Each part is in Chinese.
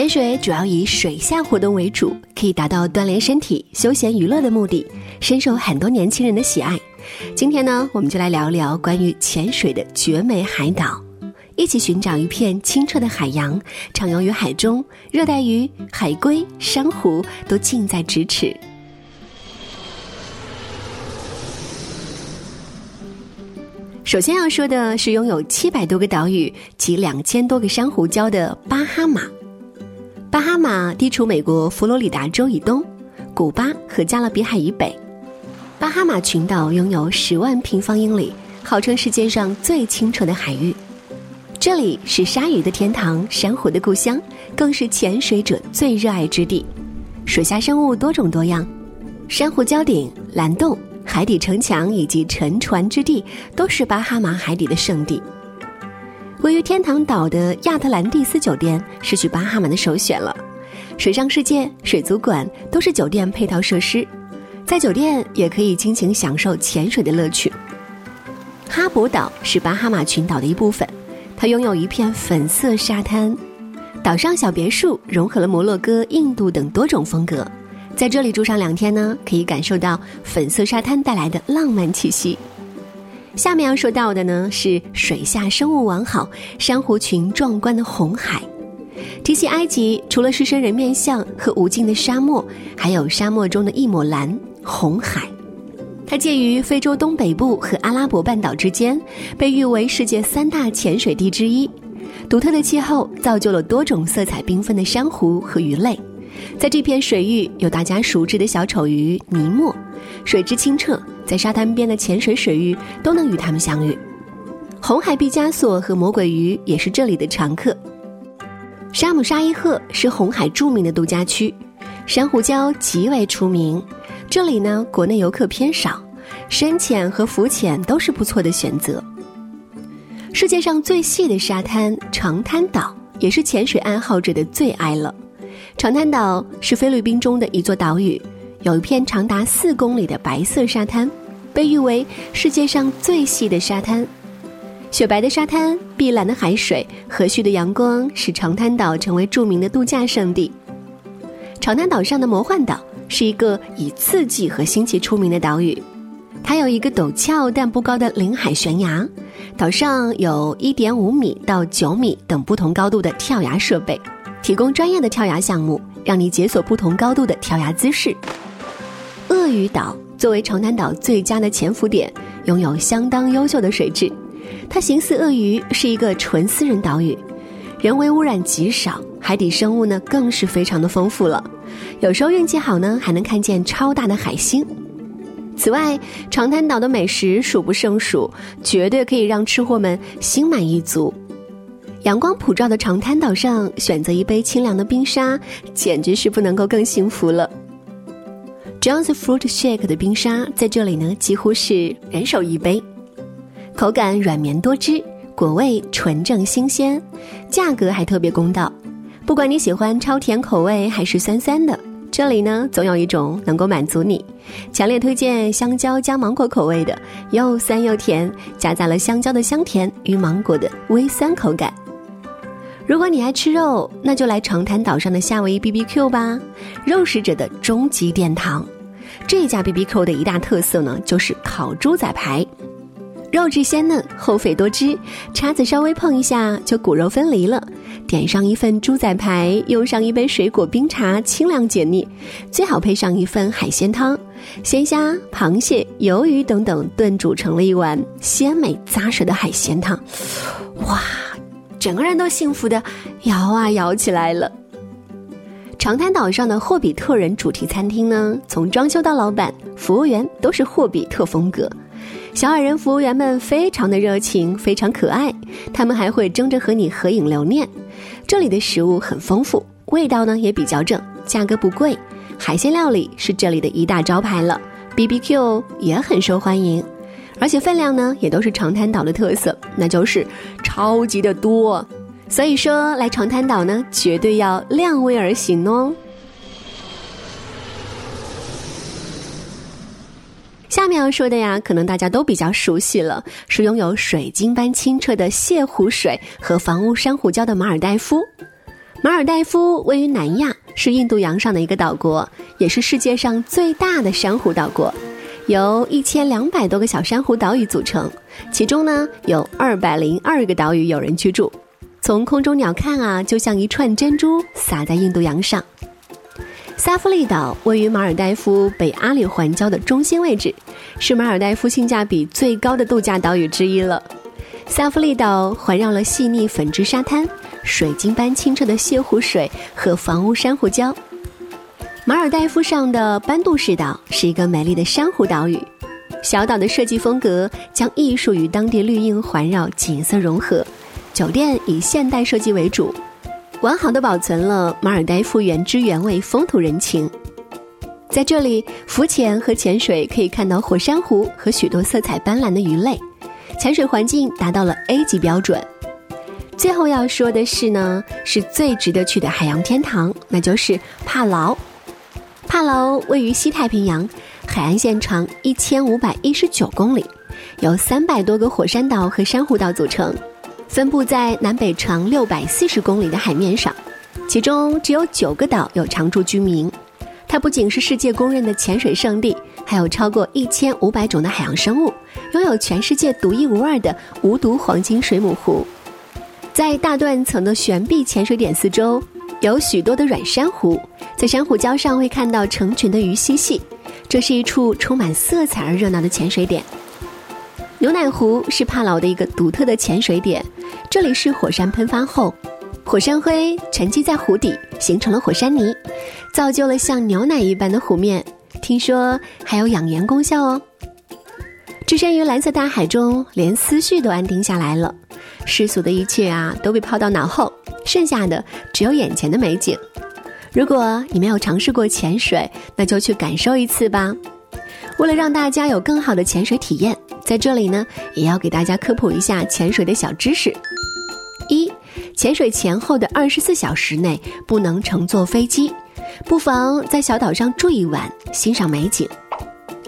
潜水主要以水下活动为主，可以达到锻炼身体、休闲娱乐的目的，深受很多年轻人的喜爱。今天呢，我们就来聊聊关于潜水的绝美海岛，一起寻找一片清澈的海洋，畅游于海中，热带鱼、海龟、珊瑚都近在咫尺。首先要说的是拥有七百多个岛屿及两千多个珊瑚礁的巴哈马。巴哈马地处美国佛罗里达州以东，古巴和加勒比海以北。巴哈马群岛拥有十万平方英里，号称世界上最清澈的海域。这里是鲨鱼的天堂，珊瑚的故乡，更是潜水者最热爱之地。水下生物多种多样，珊瑚礁顶、蓝洞、海底城墙以及沉船之地，都是巴哈马海底的圣地。位于天堂岛的亚特兰蒂斯酒店是去巴哈马的首选了，水上世界、水族馆都是酒店配套设施，在酒店也可以尽情享受潜水的乐趣。哈勃岛是巴哈马群岛的一部分，它拥有一片粉色沙滩，岛上小别墅融合了摩洛哥、印度等多种风格，在这里住上两天呢，可以感受到粉色沙滩带来的浪漫气息。下面要说到的呢是水下生物完好、珊瑚群壮观的红海。提起埃及，除了狮身人面像和无尽的沙漠，还有沙漠中的一抹蓝——红海。它介于非洲东北部和阿拉伯半岛之间，被誉为世界三大潜水地之一。独特的气候造就了多种色彩缤纷的珊瑚和鱼类。在这片水域，有大家熟知的小丑鱼尼莫，水质清澈。在沙滩边的浅水水域都能与它们相遇，红海毕加索和魔鬼鱼也是这里的常客。沙姆沙伊赫是红海著名的度假区，珊瑚礁极为出名。这里呢，国内游客偏少，深潜和浮潜都是不错的选择。世界上最细的沙滩长滩岛也是潜水爱好者的最爱了。长滩岛是菲律宾中的一座岛屿，有一片长达四公里的白色沙滩。被誉为世界上最细的沙滩，雪白的沙滩、碧蓝的海水、和煦的阳光，使长滩岛成为著名的度假胜地。长滩岛上的魔幻岛是一个以刺激和新奇出名的岛屿，它有一个陡峭但不高的临海悬崖，岛上有一点五米到九米等不同高度的跳崖设备，提供专业的跳崖项目，让你解锁不同高度的跳崖姿势。鳄鱼岛。作为长滩岛最佳的潜伏点，拥有相当优秀的水质。它形似鳄鱼，是一个纯私人岛屿，人为污染极少，海底生物呢更是非常的丰富了。有时候运气好呢，还能看见超大的海星。此外，长滩岛的美食数不胜数，绝对可以让吃货们心满意足。阳光普照的长滩岛上，选择一杯清凉的冰沙，简直是不能够更幸福了。John's Fruit Shake 的冰沙在这里呢，几乎是人手一杯，口感软绵多汁，果味纯正新鲜，价格还特别公道。不管你喜欢超甜口味还是酸酸的，这里呢总有一种能够满足你。强烈推荐香蕉加芒果口味的，又酸又甜，夹杂了香蕉的香甜与芒果的微酸口感。如果你爱吃肉，那就来长滩岛上的夏威夷 BBQ 吧，肉食者的终极殿堂。这家 BBQ 的一大特色呢，就是烤猪仔排。肉质鲜嫩，厚肥多汁，叉子稍微碰一下就骨肉分离了。点上一份猪仔排，用上一杯水果冰茶，清凉解腻。最好配上一份海鲜汤，鲜虾、螃蟹、鱿鱼等等炖煮成了一碗鲜美扎实的海鲜汤。哇，整个人都幸福的摇啊摇起来了。长滩岛上的霍比特人主题餐厅呢，从装修到老板、服务员都是霍比特风格。小矮人服务员们非常的热情，非常可爱，他们还会争着和你合影留念。这里的食物很丰富，味道呢也比较正，价格不贵。海鲜料理是这里的一大招牌了，BBQ 也很受欢迎，而且分量呢也都是长滩岛的特色，那就是超级的多。所以说来长滩岛呢，绝对要量威而行哦。下面要说的呀，可能大家都比较熟悉了，是拥有水晶般清澈的泻湖水和房屋珊瑚礁的马尔代夫。马尔代夫位于南亚，是印度洋上的一个岛国，也是世界上最大的珊瑚岛国，由一千两百多个小珊瑚岛屿组成，其中呢有二百零二个岛屿有人居住。从空中鸟看啊，就像一串珍珠撒在印度洋上。萨夫利岛位于马尔代夫北阿里环礁的中心位置，是马尔代夫性价比最高的度假岛屿之一了。萨夫利岛环绕了细腻粉质沙滩、水晶般清澈的泻湖水和房屋珊瑚礁。马尔代夫上的班杜士岛是一个美丽的珊瑚岛屿，小岛的设计风格将艺术与当地绿荫环绕，景色融合。酒店以现代设计为主。完好的保存了马尔代夫原汁原味风土人情，在这里浮潜和潜水可以看到火山湖和许多色彩斑斓的鱼类，潜水环境达到了 A 级标准。最后要说的是呢，是最值得去的海洋天堂，那就是帕劳。帕劳位于西太平洋，海岸线长一千五百一十九公里，由三百多个火山岛和珊瑚岛组成。分布在南北长六百四十公里的海面上，其中只有九个岛有常住居民。它不仅是世界公认的潜水圣地，还有超过一千五百种的海洋生物，拥有全世界独一无二的无毒黄金水母湖。在大断层的悬臂潜水点四周，有许多的软珊瑚，在珊瑚礁上会看到成群的鱼嬉戏。这是一处充满色彩而热闹的潜水点。牛奶湖是帕劳的一个独特的潜水点，这里是火山喷发后，火山灰沉积在湖底，形成了火山泥，造就了像牛奶一般的湖面。听说还有养颜功效哦。置身于蓝色大海中，连思绪都安定下来了，世俗的一切啊都被抛到脑后，剩下的只有眼前的美景。如果你没有尝试过潜水，那就去感受一次吧。为了让大家有更好的潜水体验。在这里呢，也要给大家科普一下潜水的小知识：一、潜水前后的二十四小时内不能乘坐飞机，不妨在小岛上住一晚，欣赏美景；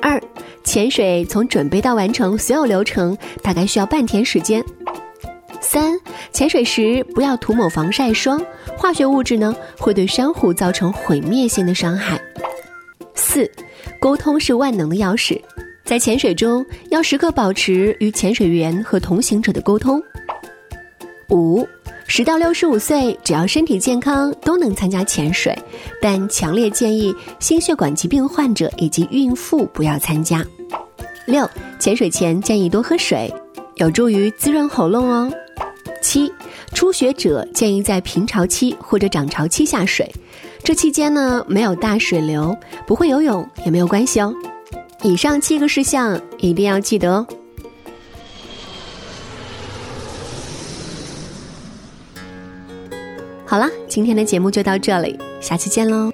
二、潜水从准备到完成所有流程大概需要半天时间；三、潜水时不要涂抹防晒霜，化学物质呢会对珊瑚造成毁灭性的伤害；四、沟通是万能的钥匙。在潜水中，要时刻保持与潜水员和同行者的沟通。五，十到六十五岁，只要身体健康都能参加潜水，但强烈建议心血管疾病患者以及孕妇不要参加。六，潜水前建议多喝水，有助于滋润喉咙哦。七，初学者建议在平潮期或者涨潮期下水，这期间呢没有大水流，不会游泳也没有关系哦。以上七个事项一定要记得哦。好了，今天的节目就到这里，下期见喽。